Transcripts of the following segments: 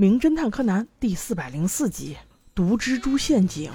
名侦探柯南》第四百零四集《毒蜘蛛陷阱》。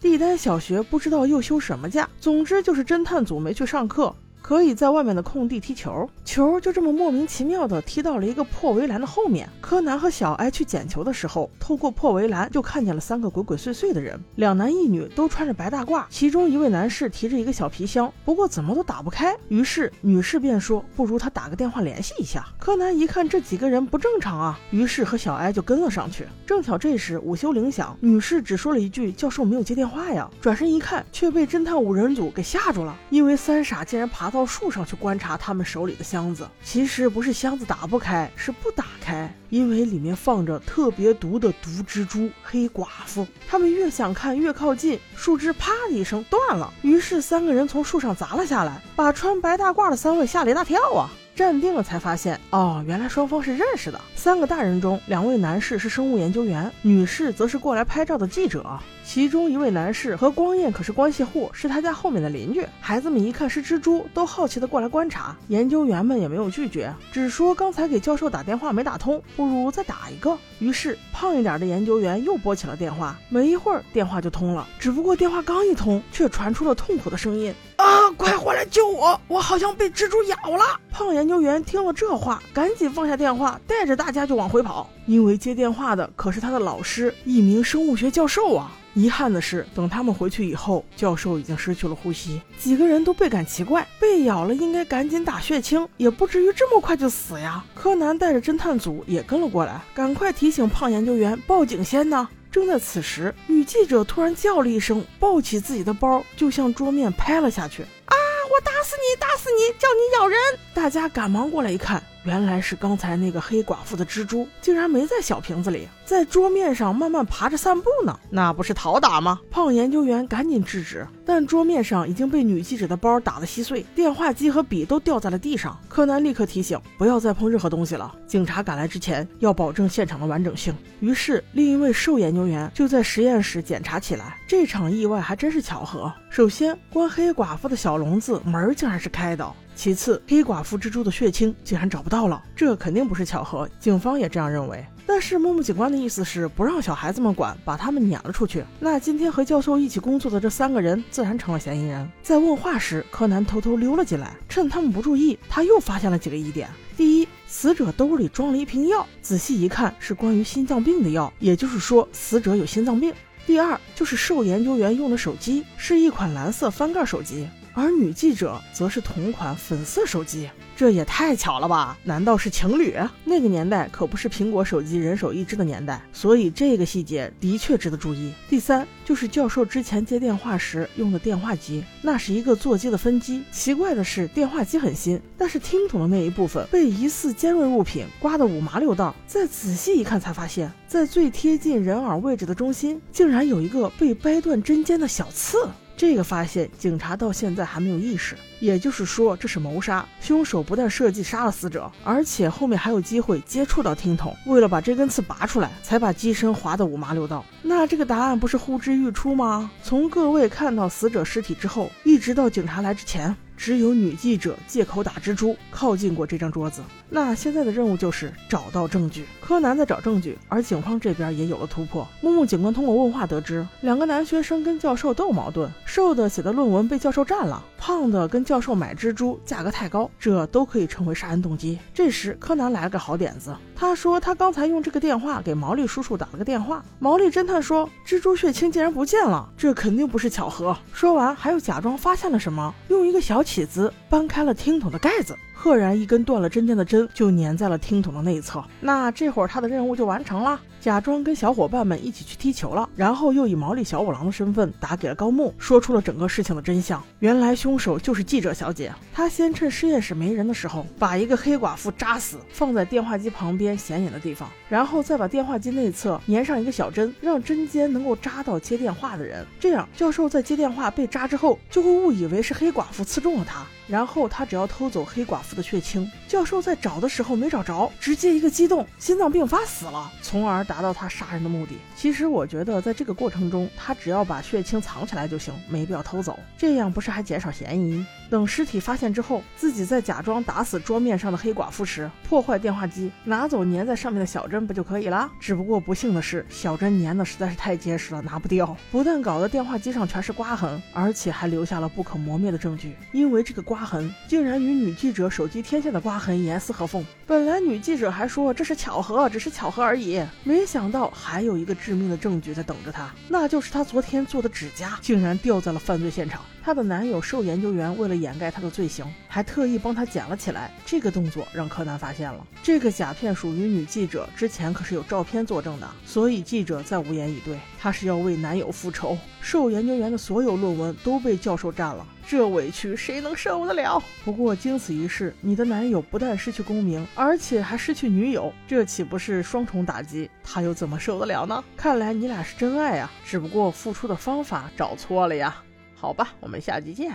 帝丹小学不知道又休什么假，总之就是侦探组没去上课。可以在外面的空地踢球，球就这么莫名其妙的踢到了一个破围栏的后面。柯南和小艾去捡球的时候，透过破围栏就看见了三个鬼鬼祟祟的人，两男一女都穿着白大褂，其中一位男士提着一个小皮箱，不过怎么都打不开。于是女士便说：“不如他打个电话联系一下。”柯南一看这几个人不正常啊，于是和小艾就跟了上去。正巧这时午休铃响，女士只说了一句：“教授没有接电话呀。”转身一看，却被侦探五人组给吓住了，因为三傻竟然爬到。到树上去观察他们手里的箱子，其实不是箱子打不开，是不打开，因为里面放着特别毒的毒蜘蛛黑寡妇。他们越想看越靠近，树枝啪的一声断了，于是三个人从树上砸了下来，把穿白大褂的三位吓了一大跳啊！站定了才发现，哦，原来双方是认识的。三个大人中，两位男士是生物研究员，女士则是过来拍照的记者。其中一位男士和光彦可是关系户，是他家后面的邻居。孩子们一看是蜘蛛，都好奇的过来观察。研究员们也没有拒绝，只说刚才给教授打电话没打通，不如再打一个。于是胖一点的研究员又拨起了电话，没一会儿电话就通了。只不过电话刚一通，却传出了痛苦的声音。啊！快回来救我！我好像被蜘蛛咬了。胖研究员听了这话，赶紧放下电话，带着大家就往回跑。因为接电话的可是他的老师，一名生物学教授啊。遗憾的是，等他们回去以后，教授已经失去了呼吸。几个人都倍感奇怪，被咬了应该赶紧打血清，也不至于这么快就死呀。柯南带着侦探组也跟了过来，赶快提醒胖研究员报警先呢。正在此时，女记者突然叫了一声，抱起自己的包，就向桌面拍了下去。啊！我打死你，打死你，叫你咬人！大家赶忙过来一看。原来是刚才那个黑寡妇的蜘蛛，竟然没在小瓶子里，在桌面上慢慢爬着散步呢，那不是讨打吗？胖研究员赶紧制止，但桌面上已经被女记者的包打得稀碎，电话机和笔都掉在了地上。柯南立刻提醒，不要再碰任何东西了。警察赶来之前，要保证现场的完整性。于是，另一位瘦研究员就在实验室检查起来。这场意外还真是巧合。首先，关黑寡妇的小笼子门竟然是开的。其次，黑寡妇蜘蛛的血清竟然找不到了，这肯定不是巧合，警方也这样认为。但是木木警官的意思是不让小孩子们管，把他们撵了出去。那今天和教授一起工作的这三个人自然成了嫌疑人。在问话时，柯南偷偷溜了进来，趁他们不注意，他又发现了几个疑点。第一，死者兜里装了一瓶药，仔细一看是关于心脏病的药，也就是说死者有心脏病。第二，就是受研究员用的手机是一款蓝色翻盖手机。而女记者则是同款粉色手机，这也太巧了吧？难道是情侣？那个年代可不是苹果手机人手一只的年代，所以这个细节的确值得注意。第三，就是教授之前接电话时用的电话机，那是一个座机的分机。奇怪的是，电话机很新，但是听筒的那一部分被疑似尖锐物品刮得五麻六道。再仔细一看，才发现，在最贴近人耳位置的中心，竟然有一个被掰断针尖的小刺。这个发现，警察到现在还没有意识。也就是说，这是谋杀。凶手不但设计杀了死者，而且后面还有机会接触到听筒。为了把这根刺拔出来，才把机身划得五麻六道。那这个答案不是呼之欲出吗？从各位看到死者尸体之后，一直到警察来之前，只有女记者借口打蜘蛛靠近过这张桌子。那现在的任务就是找到证据。柯南在找证据，而警方这边也有了突破。木木警官通过问话得知，两个男学生跟教授都有矛盾。瘦的写的论文被教授占了，胖的跟教授买蜘蛛价格太高，这都可以成为杀人动机。这时，柯南来了个好点子，他说他刚才用这个电话给毛利叔叔打了个电话。毛利侦探说，蜘蛛血清竟然不见了，这肯定不是巧合。说完，还又假装发现了什么，用一个小起子搬开了听筒的盖子。赫然一根断了针尖的针就粘在了听筒的内侧，那这会儿他的任务就完成了，假装跟小伙伴们一起去踢球了，然后又以毛利小五郎的身份打给了高木，说出了整个事情的真相。原来凶手就是记者小姐，她先趁实验室没人的时候，把一个黑寡妇扎死，放在电话机旁边显眼的地方，然后再把电话机内侧粘上一个小针，让针尖能够扎到接电话的人。这样，教授在接电话被扎之后，就会误以为是黑寡妇刺中了他。然后他只要偷走黑寡妇的血清，教授在找的时候没找着，直接一个激动，心脏病发死了，从而达到他杀人的目的。其实我觉得在这个过程中，他只要把血清藏起来就行，没必要偷走，这样不是还减少嫌疑？等尸体发现之后，自己再假装打死桌面上的黑寡妇时，破坏电话机，拿走粘在上面的小针不就可以了？只不过不幸的是，小针粘的实在是太结实了，拿不掉，不但搞得电话机上全是刮痕，而且还留下了不可磨灭的证据。因为这个刮刮痕竟然与女记者手机天线的刮痕严丝合缝。本来女记者还说这是巧合，只是巧合而已，没想到还有一个致命的证据在等着她，那就是她昨天做的指甲竟然掉在了犯罪现场。她的男友受研究员为了掩盖她的罪行，还特意帮她捡了起来。这个动作让柯南发现了，这个甲片属于女记者，之前可是有照片作证的，所以记者再无言以对。她是要为男友复仇。受研究员的所有论文都被教授占了，这委屈谁能受得了？不过经此一事，你的男友不但失去功名，而且还失去女友，这岂不是双重打击？他又怎么受得了呢？看来你俩是真爱啊，只不过付出的方法找错了呀。好吧，我们下集见。